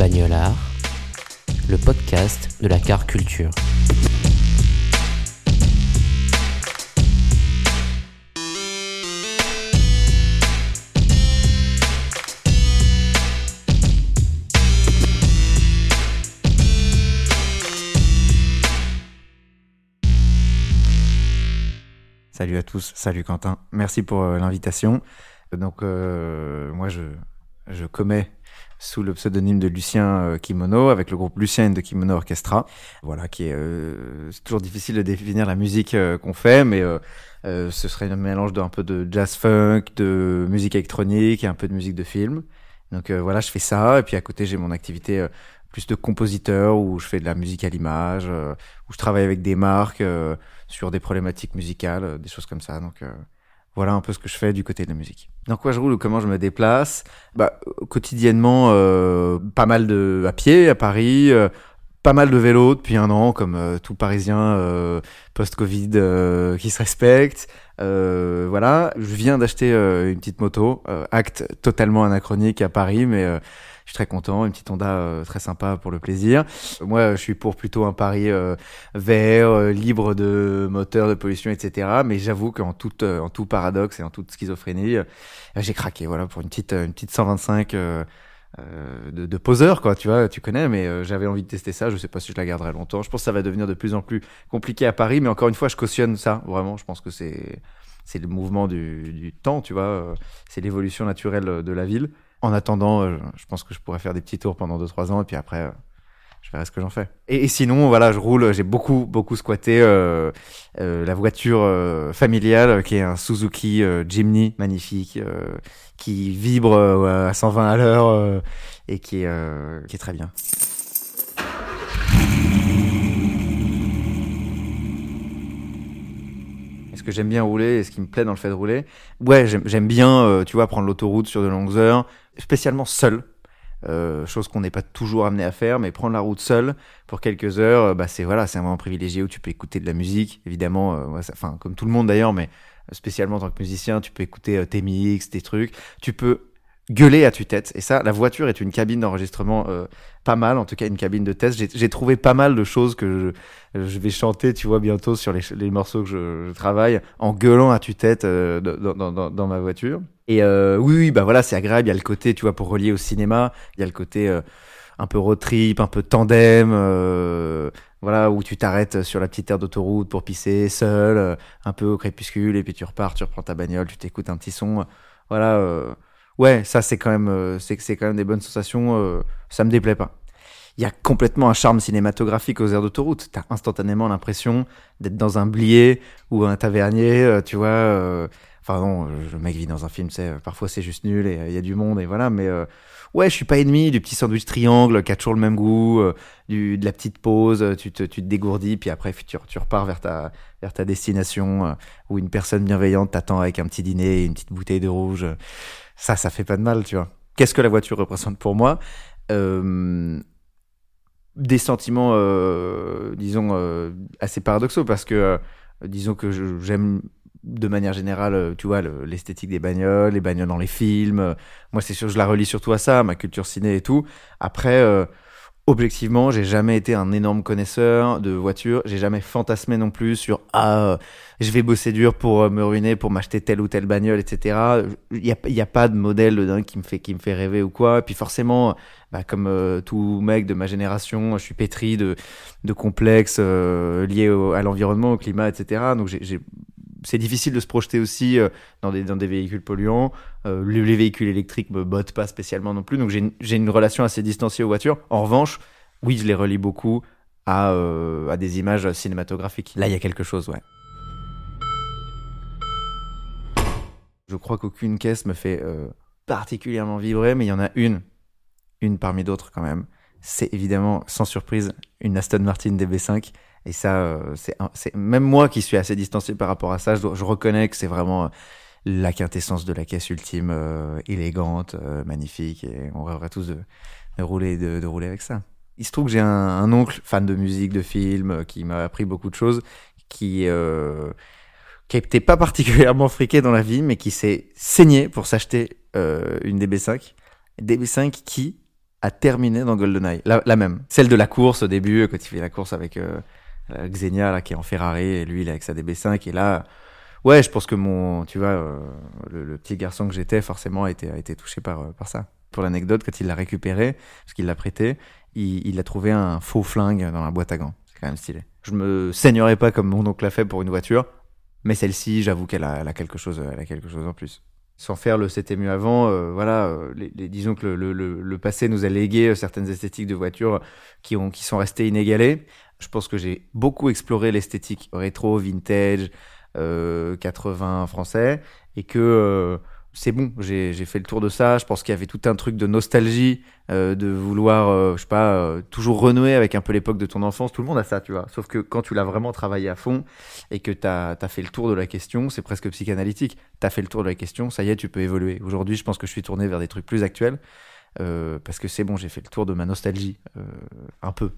Bagnolard, le podcast de la car culture. Salut à tous, salut Quentin, merci pour euh, l'invitation. Donc euh, moi je, je commets sous le pseudonyme de Lucien euh, Kimono avec le groupe Lucien de Kimono Orchestra. Voilà, qui est, euh, c'est toujours difficile de définir la musique euh, qu'on fait, mais euh, euh, ce serait un mélange d'un peu de jazz funk, de musique électronique et un peu de musique de film. Donc voilà, je fais ça et puis à côté j'ai mon activité plus de compositeur où je fais de la musique à l'image, où je travaille avec des marques sur des problématiques musicales, des choses comme ça. Donc voilà un peu ce que je fais du côté de la musique. Dans quoi je roule ou comment je me déplace? Bah, Quotidiennement, euh, pas mal de à pied à Paris, euh, pas mal de vélo depuis un an, comme euh, tout Parisien euh, post-Covid euh, qui se respecte. Euh, voilà, je viens d'acheter une petite moto, acte totalement anachronique à Paris, mais je suis très content, une petite Honda euh, très sympa pour le plaisir. Moi, je suis pour plutôt un Paris euh, vert, euh, libre de moteur, de pollution, etc. Mais j'avoue qu'en tout, paradoxe et en toute schizophrénie, j'ai craqué, voilà, pour une petite, euh, une petite 125 euh, euh, de, de quoi, tu vois, tu connais, mais j'avais envie de tester ça. Je sais pas si je la garderai longtemps. Je pense que ça va devenir de plus en plus compliqué à Paris, mais encore une fois, je cautionne ça, vraiment. Je pense que c'est le mouvement du, du temps, tu vois, c'est l'évolution naturelle de la ville. En attendant, euh, je pense que je pourrais faire des petits tours pendant 2-3 ans, et puis après, euh, je verrai ce que j'en fais. Et, sinon, voilà, je roule, j'ai beaucoup, beaucoup squatté euh, la voiture familiale, qui est un Suzuki Jimny, magnifique, qui vibre à 120 à l'heure, et qui est très bien. Ce que j'aime bien rouler et ce qui me plaît dans le fait de rouler. Ouais, j'aime bien, euh, tu vois, prendre l'autoroute sur de longues heures, spécialement seul. Euh, chose qu'on n'est pas toujours amené à faire, mais prendre la route seul pour quelques heures, euh, bah c'est voilà, c'est un moment privilégié où tu peux écouter de la musique, évidemment, comme tout le monde d'ailleurs, mais spécialement en tant que musicien, tu peux écouter tes mix, tes trucs, tu peux gueuler à tue-tête. Et ça, la voiture est une cabine d'enregistrement euh, pas mal, en tout cas une cabine de test. J'ai- trouvé pas mal de choses que je, je vais chanter, tu vois, bientôt sur les, les morceaux que je, je travaille, en gueulant à tue-tête euh, dans, dans, dans, ma voiture. Et euh, oui, bah voilà, c'est agréable. Il y a le côté, tu vois, pour relier au cinéma, il y a le côté euh, un peu road trip, un peu tandem, euh, voilà, où tu t'arrêtes sur la petite aire d'autoroute pour pisser seul, euh, un peu au crépuscule, et puis tu repars, tu reprends ta bagnole, tu t'écoutes un petit son. Voilà, euh, ouais, ça c'est quand même, euh, c'est c'est quand même des bonnes sensations. euh, ça me déplaît pas. Il y a complètement un charme cinématographique aux aires d'autoroute. T'as instantanément l'impression d'être dans un blier ou un tavernier, euh, tu vois. Enfin non, le mec vit dans un film, c'est parfois c'est juste nul et il y a du monde et voilà. Mais ouais, je suis pas ennemi du petit sandwich triangle qui a toujours le même goût, euh, de la petite pause, euh, tu te, dégourdis puis après tu, repars vers ta destination euh, où une personne bienveillante t'attend avec un petit dîner et une petite bouteille de rouge. Ça, ça fait pas de mal, tu vois. Qu'est-ce que la voiture représente pour moi? Des sentiments, disons, assez paradoxaux parce que, disons que j'aime de manière générale, euh, tu vois, le- l'esthétique des bagnoles, les bagnoles dans les films. euh, Moi, c'est sûr, je la relie surtout à ça, ma culture ciné et tout. Après, euh, objectivement, j'ai jamais été un énorme connaisseur de voitures. J'ai jamais fantasmé non plus sur ah, je vais bosser dur pour me ruiner, pour m'acheter telle ou telle bagnole, etc. Il y a, y a pas de modèle dingue qui me fait qui me fait rêver ou quoi. Et puis forcément, bah, comme tout mec de ma génération, je suis pétri de de complexes liés à l'environnement, au climat, etc. Donc j'ai c'est difficile de se projeter aussi euh, dans, des, dans des véhicules polluants. Euh, les, les véhicules électriques me bottent pas spécialement non plus, donc j'ai une, relation assez distanciée aux voitures. En revanche, oui, je les relie beaucoup à, euh, à des images cinématographiques. Là, il y a quelque chose, ouais. Je crois qu'aucune caisse me fait euh, particulièrement vibrer, mais il y en a une, une parmi d'autres quand même. C'est évidemment, sans surprise, une Aston Martin DB5. Et ça, euh, c'est même moi qui suis assez distancié par rapport à ça. Je, je reconnais que c'est vraiment euh, la quintessence de la caisse ultime, euh, élégante, euh, magnifique, et on rêverait tous de, de rouler, de, de rouler avec ça. Il se trouve que j'ai un, un oncle fan de musique, de films, euh, qui m'a appris beaucoup de choses, qui euh, qui était pas particulièrement friqué dans la vie, mais qui s'est saigné pour s'acheter une DB5. DB5 qui a terminé dans GoldenEye, la, la même, celle de la course au début, quand il fait la course avec euh, Xenia là qui est en Ferrari et lui il est avec sa DB5 et là ouais je pense que mon tu vois euh, le, le petit garçon que j'étais forcément a été, a été touché par, euh, par ça. Pour l'anecdote quand il l'a récupéré parce qu'il l'a prêté il, il a trouvé un faux flingue dans la boîte à gants. C'est quand même stylé. Je me saignerais pas comme mon oncle l'a fait pour une voiture mais celle-ci j'avoue qu'elle a, elle a quelque chose elle a quelque chose en plus sans faire le c'était mieux avant euh, voilà euh, les, les- disons que le, le, le, passé nous a légué euh, certaines esthétiques de voitures qui ont qui sont restées inégalées. Je pense que j'ai beaucoup exploré l'esthétique rétro, vintage, euh, 80 français, et que euh, c'est bon, j'ai fait le tour de ça. Je pense qu'il y avait tout un truc de nostalgie, euh, de vouloir, euh, je sais pas, euh, toujours renouer avec un peu l'époque de ton enfance. Tout le monde a ça, tu vois. Sauf que quand tu l'as vraiment travaillé à fond et que tu as, fait le tour de la question, c'est presque psychanalytique. Tu as fait le tour de la question, ça y est, tu peux évoluer. Aujourd'hui, je pense que je suis tourné vers des trucs plus actuels. parce que c'est bon, j'ai fait le tour de ma nostalgie, un peu.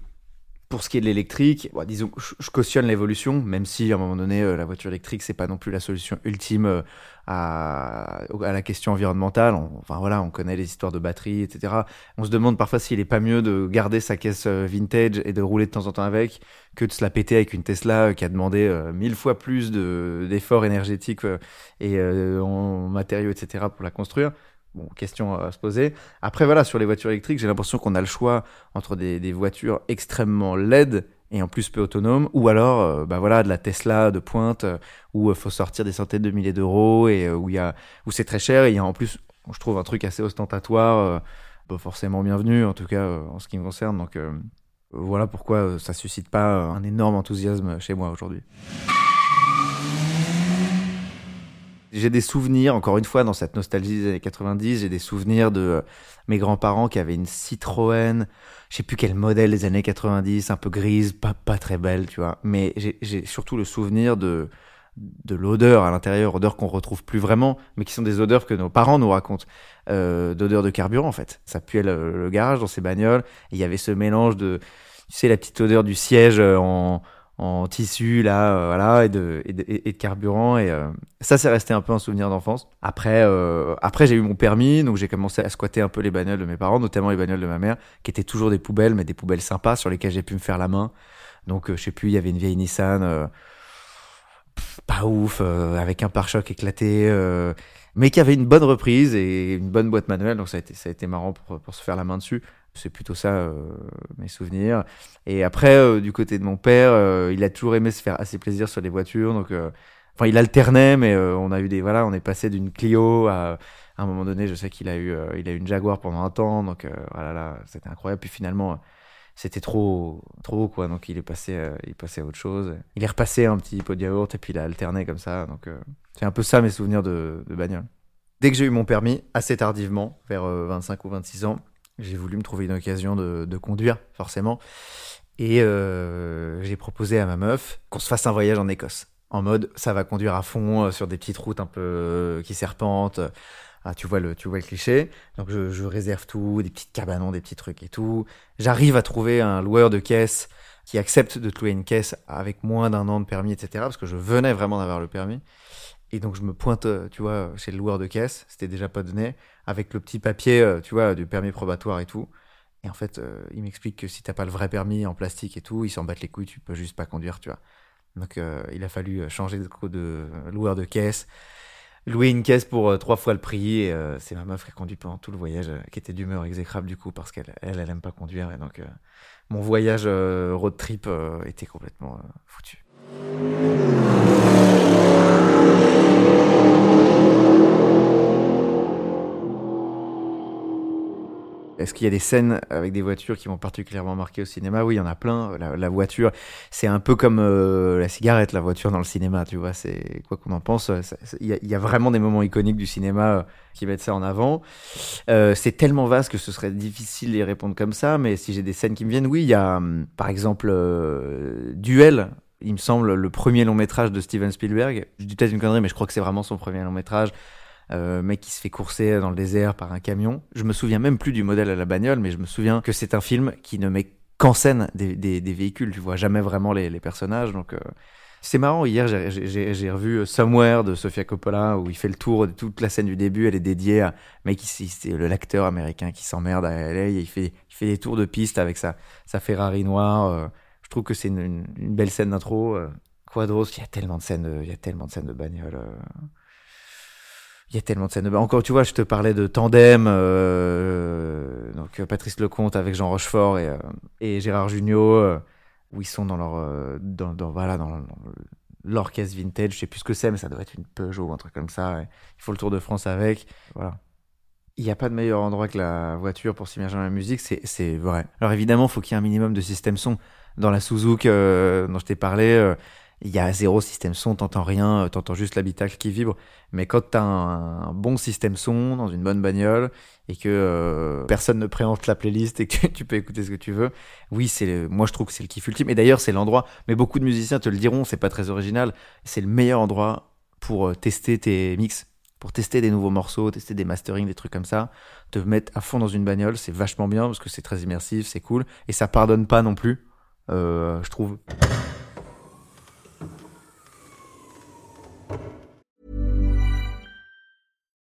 Pour ce qui est de l'électrique, bon, disons, je, cautionne l'évolution, même si à un moment donné, euh, la voiture électrique, c'est pas non plus la solution ultime euh, à, la question environnementale. On- enfin voilà, on connaît les histoires de batterie, etc. On se demande parfois s'il est pas mieux de garder sa caisse euh, vintage et de rouler de temps en temps avec que de se la péter avec une Tesla qui a demandé mille fois plus de- d'efforts énergétiques et en matériaux, etc. pour la construire. Bon, question à se poser. Après, voilà, sur les voitures électriques, j'ai l'impression qu'on a le choix entre des, des voitures extrêmement LED et en plus peu autonomes, ou alors, euh, bah voilà, de la Tesla de pointe euh, où il faut sortir des centaines de milliers d'euros et euh, où il y a, où c'est très cher et il y a en plus, je trouve un truc assez ostentatoire, euh, pas forcément bienvenu en tout cas euh, en ce qui me concerne. Donc euh, voilà pourquoi euh, ça suscite pas euh, un énorme enthousiasme chez moi aujourd'hui. J'ai des souvenirs, encore une fois, dans cette nostalgie des années 90, j'ai des souvenirs de euh, mes grands-parents qui avaient une Citroën, je sais plus quel modèle des années 90, un peu grise, pas, pas très belle, tu vois. Mais j'ai- surtout le souvenir de, de l'odeur à l'intérieur, odeurs qu'on retrouve plus vraiment, mais qui sont des odeurs que nos parents nous racontent, euh, d'odeur de carburant en fait. Ça puait le, garage dans ces bagnoles, il y avait ce mélange de, tu sais, la petite odeur du siège euh, en, en tissu là, euh, voilà, et de, et de, carburant, et euh, ça c'est resté un peu un souvenir d'enfance. Après, euh, après j'ai eu mon permis, donc j'ai commencé à squatter un peu les bagnoles de mes parents, notamment les bagnoles de ma mère, qui étaient toujours des poubelles, mais des poubelles sympas sur lesquelles j'ai pu me faire la main. Donc je sais plus, il y avait une vieille Nissan. pas ouf, avec un pare-choc éclaté, mais qui avait une bonne reprise et une bonne boîte manuelle, donc ça a été, ça a été marrant pour, pour se faire la main dessus. C'est plutôt ça, euh, mes souvenirs. Et après, euh, du côté de mon père, euh, il a toujours aimé se faire assez plaisir sur les voitures, donc, enfin, il alternait, mais on a eu des, voilà, on est passé d'une Clio à, un moment donné, je sais qu'il a eu, il a eu une Jaguar pendant un temps, donc, voilà, là, c'était incroyable. Puis finalement, c'était trop trop quoi. Donc il est passé il est passé à autre chose. Il est repassé un petit pot de yaourt et puis il a alterné comme ça. Donc c'est un peu ça mes souvenirs de, de bagnole. Dès que j'ai eu mon permis assez tardivement vers euh, 25 ou 26 ans j'ai voulu me trouver une occasion de, conduire forcément et euh, j'ai proposé à ma meuf qu'on se fasse un voyage en Écosse en mode ça va conduire à fond euh, sur des petites routes un peu euh, qui serpentent ah, tu vois le tu vois le cliché donc je, je réserve tout des petites cabanons des petits trucs et tout j'arrive à trouver un loueur de caisse qui accepte de te louer une caisse avec moins d'un an de permis, etc. Parce que je venais vraiment d'avoir le permis. Et donc je me pointe, euh, tu vois, chez le loueur de caisse, c'était déjà pas donné, avec le petit papier, euh, tu vois, du permis probatoire et tout. Et en fait, euh, il m'explique que si t'as pas le vrai permis en plastique et tout, ils s'en battent les couilles, tu peux juste pas conduire, tu vois. Donc il a fallu changer de, loueur de caisse, louer une caisse pour trois fois le prix. Et c'est ma meuf qui a conduit pendant tout le voyage, qui était d'humeur exécrable du coup, parce qu'elle elle, elle aime pas conduire. Et donc mon voyage road trip était complètement foutu. Est-ce qu'il y a des scènes avec des voitures qui m'ont particulièrement marqué au cinéma? Oui, il y en a plein. La, voiture, c'est un peu comme euh, la cigarette, la voiture dans le cinéma, tu vois. C'est quoi qu'on en pense. Il y, a vraiment des moments iconiques du cinéma euh, qui mettent ça en avant. Euh, c'est tellement vaste que ce serait difficile d'y répondre comme ça. Mais si j'ai des scènes qui me viennent, oui, il y a hum, par exemple Duel il me semble, le premier long métrage de Steven Spielberg. Je dis peut-être une connerie, mais je crois que c'est vraiment son premier long métrage. Euh, mec qui se fait courser dans le désert par un camion. Je me souviens même plus du modèle à la bagnole, mais je me souviens que c'est un film qui ne met qu'en scène des, des, véhicules. Tu vois jamais vraiment les, personnages. Donc euh, c'est marrant. Hier, j'ai revu Somewhere de Sofia Coppola où il fait le tour de toute la scène du début. Elle est dédiée à mec, c'est le l'acteur américain qui s'emmerde à LA. Et il fait il fait des tours de piste avec sa sa Ferrari noire. Euh, je trouve que c'est une, une, belle scène d'intro. Quadros, il y a tellement de scènes, il y a tellement de scènes de bagnole. Il y a tellement de scènes. Encore, tu vois, je te parlais de tandem, euh, donc euh, Patrice Lecomte avec Jean Rochefort et, euh, Gérard Jugnot, où ils sont dans leur, dans, dans, voilà, dans, l'orchestre vintage. Je sais plus ce que c'est, mais ça doit être une Peugeot ou un truc comme ça. il faut le Tour de France avec. Voilà. Il n'y a pas de meilleur endroit que la voiture pour s'immerger dans la musique, c'est vrai. Alors évidemment, il faut qu'il y ait un minimum de système son. Dans la Suzuki dont je t'ai parlé, il y a zéro système son, t'entends rien, t'entends juste l'habitacle qui vibre. Mais quand t'as un, un bon système son dans une bonne bagnole et que euh, personne ne préempte la playlist et que tu peux écouter ce que tu veux, oui, c'est moi je trouve que c'est le kiff ultime. Et d'ailleurs, c'est l'endroit. Mais beaucoup de musiciens te le diront, c'est pas très original. C'est le meilleur endroit pour euh, tester tes mix, pour tester des nouveaux morceaux, tester des masterings, des trucs comme ça. Te mettre à fond dans une bagnole, c'est vachement bien parce que c'est très immersif, c'est cool et ça pardonne pas non plus, euh, je trouve.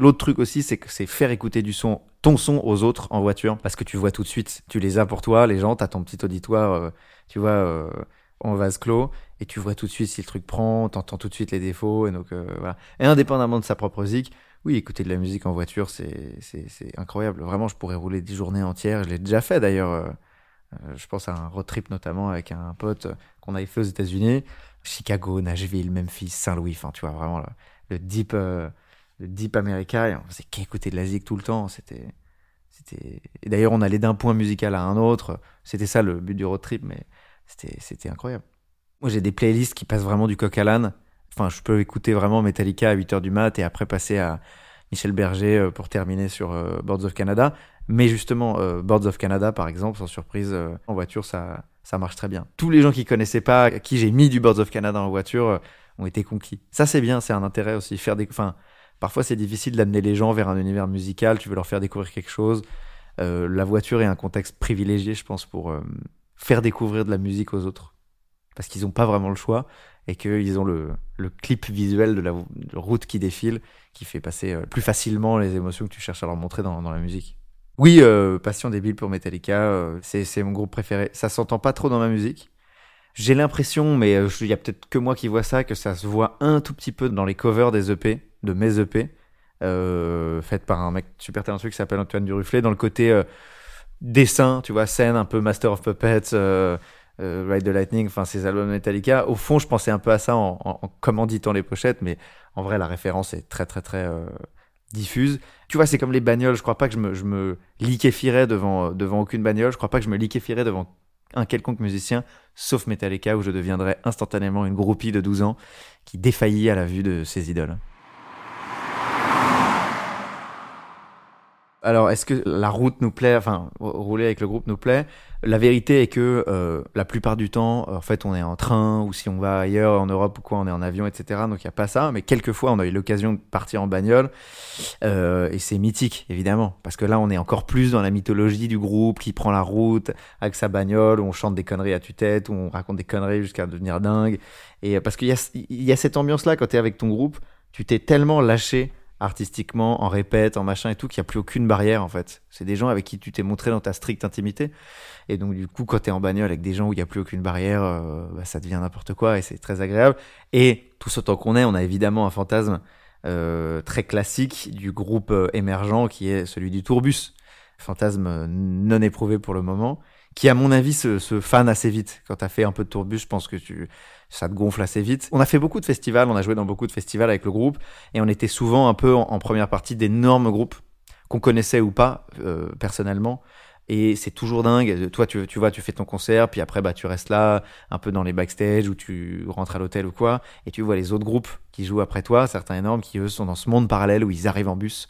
L'autre truc aussi, c'est que c'est faire écouter du son, ton son aux autres en voiture, parce que tu vois tout de suite, tu les as pour toi, les gens, t'as ton petit auditoire, euh, tu vois... Euh, en vase clos et tu vois tout de suite si le truc prend, t'entends tout de suite les défauts et donc euh, voilà. Et indépendamment de sa propre musique, oui, écouter de la musique en voiture, c'est incroyable. Vraiment, je pourrais rouler des journées entières. Je l'ai déjà fait d'ailleurs. Je pense à un road trip notamment avec un pote qu'on avait fait aux États-Unis, Chicago, Nashville, Memphis, Saint-Louis. Enfin, tu vois vraiment le, deep deep américain. on faisait qu'écouter de la tout le temps. C'était c'était. Et d'ailleurs, on allait d'un point musical à un autre. C'était ça le but du road trip, mais c'était incroyable. Moi, j'ai des playlists qui passent vraiment du coq à l'âne. Enfin, je peux écouter vraiment Metallica à 8h du mat et après passer à Michel Berger euh, pour terminer sur euh, Boards of Canada. Mais justement, euh, Boards of Canada, par exemple, sans surprise, en voiture, ça, ça marche très bien. Tous les gens qui connaissaient pas, qui j'ai mis du Boards of Canada en voiture, ont été conquis. Ça, c'est bien, c'est un intérêt aussi. Faire des, enfin, parfois, c'est difficile d'amener les gens vers un univers musical. Tu veux leur faire découvrir quelque chose. la voiture est un contexte privilégié, je pense, pour faire découvrir de la musique aux autres. Parce qu'ils n'ont pas vraiment le choix et qu'ils ont le, le, clip visuel de la route qui défile qui fait passer euh, plus facilement les émotions que tu cherches à leur montrer dans, dans la musique. Oui, euh, Passion débile pour Metallica, euh, c'est mon groupe préféré. Ça s'entend pas trop dans ma musique. J'ai l'impression, mais euh, il y a peut-être que moi qui vois ça, que ça se voit un tout petit peu dans les covers des EP, de mes EP, euh, faites par un mec super talentueux qui s'appelle Antoine Duruflet, dans le côté dessin, tu vois, scène un peu Master of Puppets, euh, euh, Ride the Lightning, enfin ces albums Metallica. Au fond, je pensais un peu à ça en, en, commanditant les pochettes, mais en vrai, la référence est très très très euh, diffuse. Tu vois, c'est comme les bagnoles. Je crois pas que je me, je me liquéfierais devant devant aucune bagnole. Je crois pas que je me liquéfierais devant un quelconque musicien, sauf Metallica, où je deviendrais instantanément une groupie de 12 ans qui défaillit à la vue de ses idoles. Alors, est-ce que la route nous plaît, enfin, rouler avec le groupe nous plaît? La vérité est que euh, la plupart du temps, en fait, on est en train ou si on va ailleurs en Europe ou quoi, on est en avion, etc. Donc, il n'y a pas ça. Mais quelquefois, on a eu l'occasion de partir en bagnole euh, et c'est mythique, évidemment, parce que là, on est encore plus dans la mythologie du groupe qui prend la route avec sa bagnole, où on chante des conneries à tue-tête, où on raconte des conneries jusqu'à devenir dingue. Et parce qu'il y a, y a cette ambiance-là quand tu es avec ton groupe, tu t'es tellement lâché artistiquement, en répète, en machin et tout, qu'il n'y a plus aucune barrière en fait. C'est des gens avec qui tu t'es montré dans ta stricte intimité. Et donc du coup, quand tu es en bagnole avec des gens où il n'y a plus aucune barrière, euh, bah, ça devient n'importe quoi et c'est très agréable. Et tout ce temps qu'on est, on a évidemment un fantasme euh, très classique du groupe euh, émergent qui est celui du tourbus. Fantasme non éprouvé pour le moment, qui à mon avis se, se fane assez vite. Quand tu as fait un peu de tourbus, je pense que tu ça te gonfle assez vite. On a fait beaucoup de festivals, on a joué dans beaucoup de festivals avec le groupe, et on était souvent un peu en, première partie d'énormes groupes qu'on connaissait ou pas euh, personnellement. Et c'est toujours dingue. Toi, tu, vois, tu fais ton concert, puis après, bah, tu restes là, un peu dans les backstage, ou tu rentres à l'hôtel ou quoi, et tu vois les autres groupes qui jouent après toi, certains énormes, qui eux sont dans ce monde parallèle où ils arrivent en bus,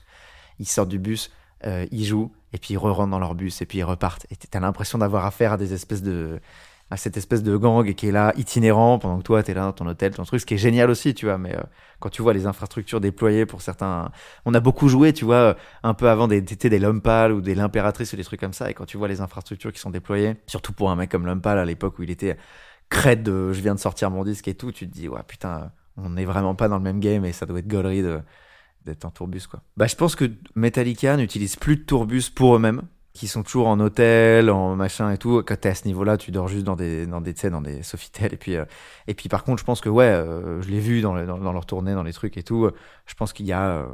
ils sortent du bus, euh, ils jouent, et puis ils re-rentrent dans leur bus, et puis ils repartent. Et t'as l'impression d'avoir affaire à des espèces de, à cette espèce de gang qui est là itinérant pendant que toi t'es là dans ton hôtel ton truc ce qui est génial aussi tu vois mais euh, quand tu vois les infrastructures déployées pour certains on a beaucoup joué tu vois euh, un peu avant des des Lompal ou des l'impératrice ou des trucs comme ça et quand tu vois les infrastructures qui sont déployées surtout pour un mec comme Lompal à l'époque où il était crête de je viens de sortir mon disque et tout tu te dis ouais putain on n'est vraiment pas dans le même game et ça doit être gaulerie de d'être en tourbus quoi. Bah je pense que Metallica n'utilise plus de tourbus pour eux-mêmes qui sont toujours en hôtel, en machin et tout. Quand t'es à ce niveau-là, tu dors juste dans des, dans des, dans des Sofitel. Et puis, euh, et puis par contre, je pense que ouais, euh, je l'ai vu dans, dans, dans, leur tournée, dans les trucs et tout. Je pense qu'il y a, euh,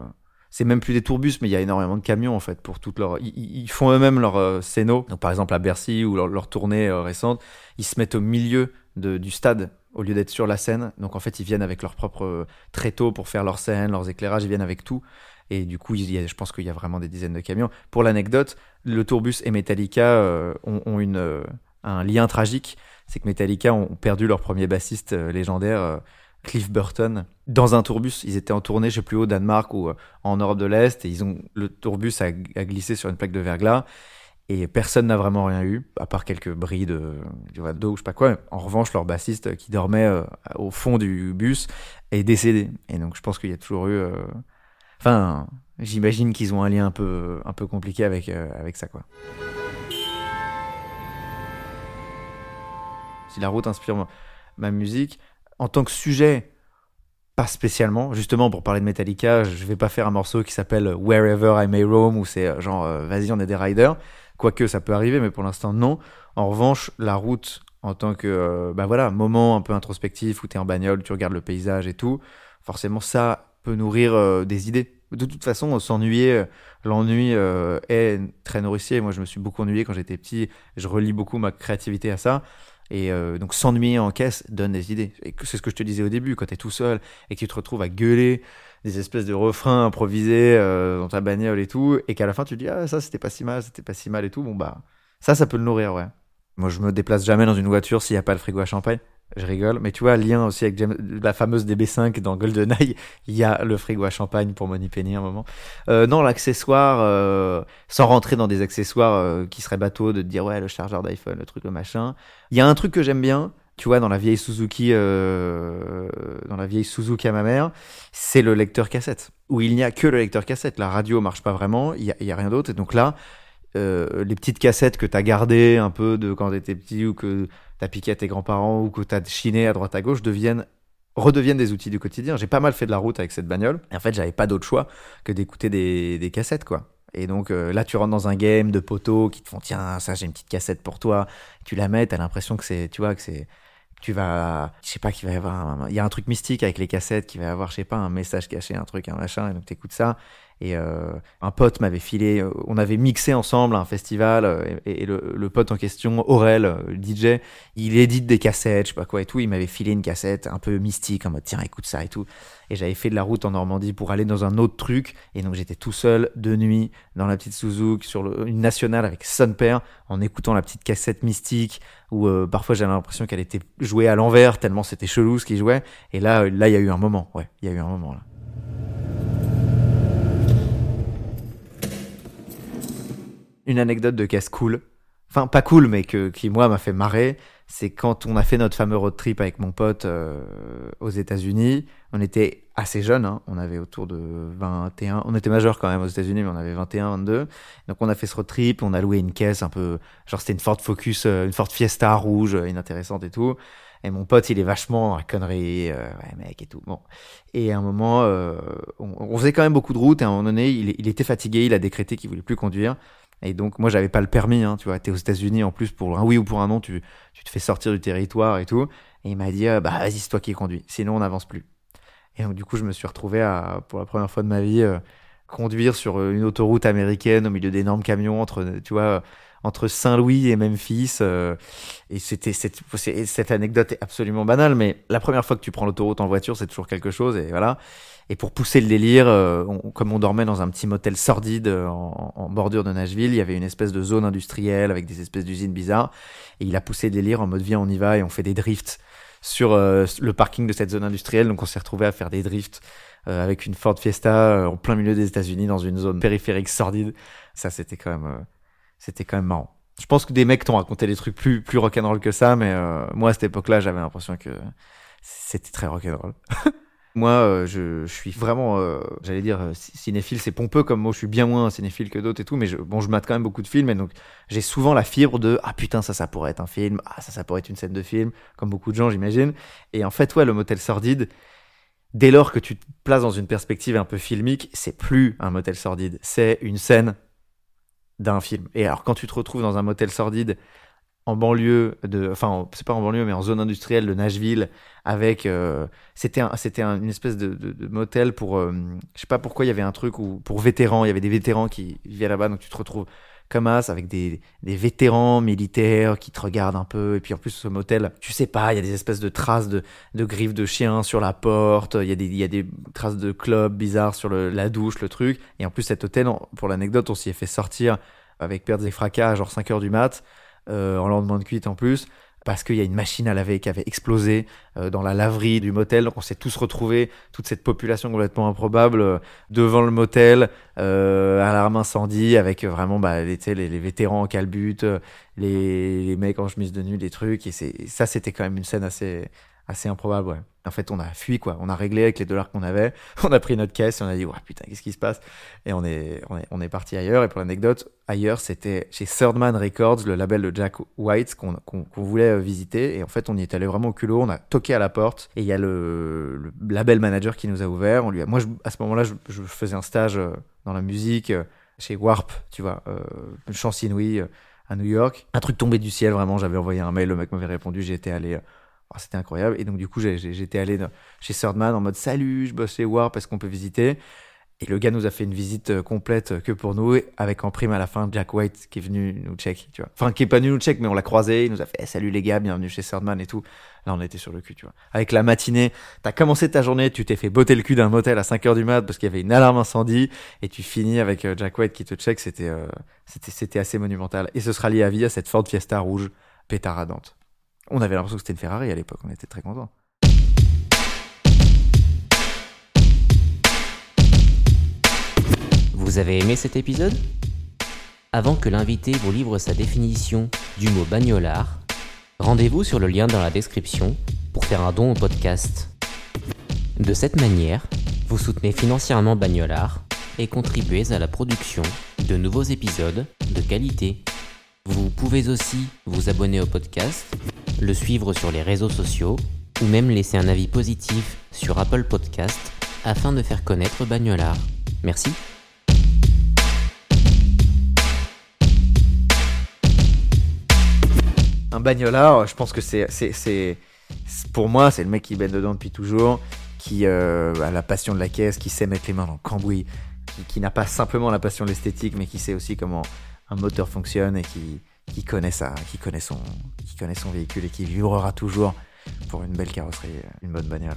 c'est même plus des tourbus, mais il y a énormément de camions en fait pour toutes leurs. Ils, font eux-mêmes leurs euh, scénos. Donc par exemple à Bercy ou leur, leur tournée récente, ils se mettent au milieu de, du stade au lieu d'être sur la scène. Donc en fait, ils viennent avec leur propre tréteau pour faire leur scène, leurs éclairages. Ils viennent avec tout. Et du coup, je pense qu'il y a vraiment des dizaines de camions. Pour l'anecdote, le Tourbus et Metallica euh, ont, une, euh, un lien tragique. C'est que Metallica ont perdu leur premier bassiste euh, légendaire, Cliff Burton, dans un tourbus. Ils étaient en tournée, je sais plus, au Danemark ou en Europe de l'Est, et ils ont, le tourbus a, glissé sur une plaque de verglas. Et personne n'a vraiment rien eu, à part quelques bris de d'eau ou je sais pas quoi. En revanche, leur bassiste qui dormait au fond du bus est décédé. Et donc, je pense qu'il y a toujours eu Enfin, j'imagine qu'ils ont un lien un peu, un peu compliqué avec, euh, avec ça, quoi. Si la route inspire ma, musique, en tant que sujet, pas spécialement. Justement, pour parler de Metallica, je vais pas faire un morceau qui s'appelle Wherever I May Roam, où c'est euh, genre, euh, vas-y, on est des riders. Quoique ça peut arriver, mais pour l'instant, non. En revanche, la route, en tant que, bah voilà, moment un peu introspectif où tu es en bagnole, tu regardes le paysage et tout, forcément, ça peut nourrir des idées de toute façon, s'ennuyer, euh, l'ennui euh, est très nourricier. Moi, je me suis beaucoup ennuyé quand j'étais petit. Je relie beaucoup ma créativité à ça. Et euh, donc, s'ennuyer en caisse donne des idées. Et c'est ce que je te disais au début, quand tu es tout seul et que tu te retrouves à gueuler des espèces de refrains improvisés dans ta bagnole et tout, et qu'à la fin, tu te dis, ah, ça, c'était pas si mal, c'était pas si mal et tout. Bon, bah, ça, ça peut le nourrir, ouais. Moi, je me déplace jamais dans une voiture s'il n'y a pas le frigo à champagne. Je rigole, mais tu vois, lien aussi avec la fameuse DB5 dans GoldenEye, il y a le frigo à champagne pour Money Penny un moment. Euh, non, l'accessoire, euh, sans rentrer dans des accessoires euh, qui seraient bateaux, de dire ouais, le chargeur d'iPhone, le truc, le machin. Il y a un truc que j'aime bien, tu vois, dans la vieille Suzuki, dans la vieille Suzuki à ma mère, c'est le lecteur cassette, où il n'y a que le lecteur cassette. La radio marche pas vraiment, il y a rien d'autre, et donc là, euh, les petites cassettes que tu as gardées un peu de quand tu étais petit ou que t'as piqué à tes grands-parents ou que t'as chiné à droite à gauche deviennent redeviennent des outils du quotidien. J'ai pas mal fait de la route avec cette bagnole. Et en fait, j'avais pas d'autre choix que d'écouter des, des cassettes, quoi. Et donc euh, là, tu rentres dans un game de poteaux qui te font tiens, ça j'ai une petite cassette pour toi. Tu la mets, t'as l'impression que c'est, tu vois, que c'est, tu vas, je sais pas qu'il va y avoir, il y a un truc mystique avec les cassettes qui va y avoir, je sais pas, un message caché, un truc, un machin. Et donc t'écoutes ça et euh, un pote m'avait filé, euh, on avait mixé ensemble un festival, euh, et, le, pote en question, Aurel, le DJ, il édite des cassettes, je sais pas quoi et tout, il m'avait filé une cassette un peu mystique, en mode tiens écoute ça et tout. Et j'avais fait de la route en Normandie pour aller dans un autre truc, et donc j'étais tout seul, de nuit, dans la petite Suzuki, sur le, une nationale avec son père, en écoutant la petite cassette mystique, où parfois j'avais l'impression qu'elle était jouée à l'envers, tellement c'était chelou ce qu'il jouait, et là, là il y a eu un moment, ouais, il y a eu un moment là. Une anecdote de caisse cool. Enfin, pas cool, mais qui, moi, m'a fait marrer. C'est quand on a fait notre fameux road trip avec mon pote euh, aux États-Unis. On était assez jeunes, hein. on avait autour de 21. On était majeurs quand même aux États-Unis, mais on avait 21, 22. Donc, on a fait ce road trip, on a loué une caisse un peu. Genre, c'était une Ford Focus, euh, une Ford Fiesta rouge, euh, inintéressante et tout. Et mon pote, il est vachement à connerie, ouais, mec et tout. Bon. Et à un moment, on, faisait quand même beaucoup de routes. Et à un moment donné, il, il était fatigué, il a décrété qu'il voulait plus conduire. Et donc, moi, j'avais pas le permis, hein, tu vois. T'es aux États-Unis, en plus, pour un oui ou pour un non, tu, tu te fais sortir du territoire et tout. Et il m'a dit, euh, bah, vas-y, c'est toi qui conduis. Sinon, on n'avance plus. Et donc, du coup, je me suis retrouvé à, pour la première fois de ma vie, euh, conduire sur une autoroute américaine au milieu d'énormes camions entre, tu vois, entre Saint-Louis et Memphis. Euh, et c'était cette, cette anecdote est absolument banale, mais la première fois que tu prends l'autoroute en voiture, c'est toujours quelque chose. Et voilà. Et pour pousser le délire, euh, comme on dormait dans un petit motel sordide euh, en, en, bordure de Nashville, il y avait une espèce de zone industrielle avec des espèces d'usines bizarres. Et il a poussé le délire en mode viens, on y va et on fait des drifts sur euh, le parking de cette zone industrielle. Donc on s'est retrouvé à faire des drifts euh, avec une Ford Fiesta en plein milieu des États-Unis dans une zone périphérique sordide. Ça, c'était quand même c'était quand même marrant. Je pense que des mecs t'ont raconté des trucs plus plus rock'n'roll que ça, mais euh, moi à cette époque-là, j'avais l'impression que c'était très rock'n'roll. moi, euh, je, je, suis vraiment, euh, j'allais dire cinéphile, c'est pompeux comme moi. Je suis bien moins cinéphile que d'autres et tout, mais je, bon, je mate quand même beaucoup de films et donc j'ai souvent la fibre de ah putain ça, ça pourrait être un film, ah ça, ça pourrait être une scène de film, comme beaucoup de gens, j'imagine. Et en fait, ouais, le motel sordide. Dès lors que tu te places dans une perspective un peu filmique, c'est plus un motel sordide, c'est une scène d'un film. Et alors quand tu te retrouves dans un motel sordide en banlieue de enfin c'est pas en banlieue mais en zone industrielle de Nashville avec euh, c'était un, c'était un, une espèce de, de, de motel pour euh, je sais pas pourquoi il y avait un truc où pour vétérans il y avait des vétérans qui vivaient là-bas donc tu te retrouves comme as avec des, des vétérans militaires qui te regardent un peu. Et puis en plus ce motel tu sais pas il y a des espèces de traces de, de griffes de chiens sur la porte. Il y a des y a des traces de clubs bizarres sur le, la douche le truc. Et en plus cet hôtel pour l'anecdote on s'y est fait sortir avec pertes et fracas genre 5 heures du mat euh, en lendemain de cuite en plus parce qu'il y a une machine à laver qui avait explosé euh, dans la laverie du motel. Donc on s'est tous retrouvés, toute cette population complètement improbable, euh, devant le motel, euh, alarme incendie, avec vraiment bah, les, les, les vétérans en calbute, les, les mecs en chemise de nuit, des trucs. Et ça, c'était quand même une scène assez, assez improbable, ouais. En fait, on a fui, quoi. On a réglé avec les dollars qu'on avait. On a pris notre caisse et on a dit, ouais, putain, qu'est-ce qui se passe? Et on est, on est, on est parti ailleurs. Et pour l'anecdote, ailleurs, c'était chez Thirdman Records, le label de Jack White qu'on qu'on qu'on voulait visiter. Et en fait, on y est allé vraiment au culot. On a toqué à la porte et il y a le, label manager qui nous a ouvert. On lui a, moi, je, à ce moment-là, je, faisais un stage dans la musique chez Warp, tu vois, euh, chance inouïe à New York. Un truc tombé du ciel, vraiment. J'avais envoyé un mail, le mec m'avait répondu, j'étais allé Oh, c'était incroyable. Et donc, du coup, j'étais allé chez Thirdman en mode salut, je bosse chez War parce qu'on peut visiter? Et le gars nous a fait une visite euh, complète que pour nous, avec en prime à la fin Jack White qui est venu nous check, tu vois. Enfin, qui est pas venu nous check, mais on l'a croisé, il nous a fait eh, salut les gars, bienvenue chez Thirdman et tout. Là, on était sur le cul, tu vois. Avec la matinée, t'as commencé ta journée, tu t'es fait botter le cul d'un motel à 5 heures du mat parce qu'il y avait une alarme incendie, et tu finis avec euh, Jack White qui te check, c'était, euh, c'était, c'était assez monumental. Et ce sera lié à vie à cette Ford Fiesta rouge pétaradante. On avait l'impression que c'était une Ferrari à l'époque, on était très contents. Vous avez aimé cet épisode? Avant que l'invité vous livre sa définition du mot bagnolard, rendez-vous sur le lien dans la description pour faire un don au podcast. De cette manière, vous soutenez financièrement Bagnolard et contribuez à la production de nouveaux épisodes de qualité. Vous pouvez aussi vous abonner au podcast, le suivre sur les réseaux sociaux ou même laisser un avis positif sur Apple Podcast afin de faire connaître Bagnolard. Merci. Un bagnolard, je pense que c'est, pour moi, c'est le mec qui baigne dedans depuis toujours, qui euh, a la passion de la caisse, qui sait mettre les mains dans le cambouis, qui n'a pas simplement la passion de l'esthétique, mais qui sait aussi comment un moteur fonctionne et qui, qui connaît ça, qui connaît son, qui connaît son véhicule et qui vibrera toujours pour une belle carrosserie, une bonne bagnole.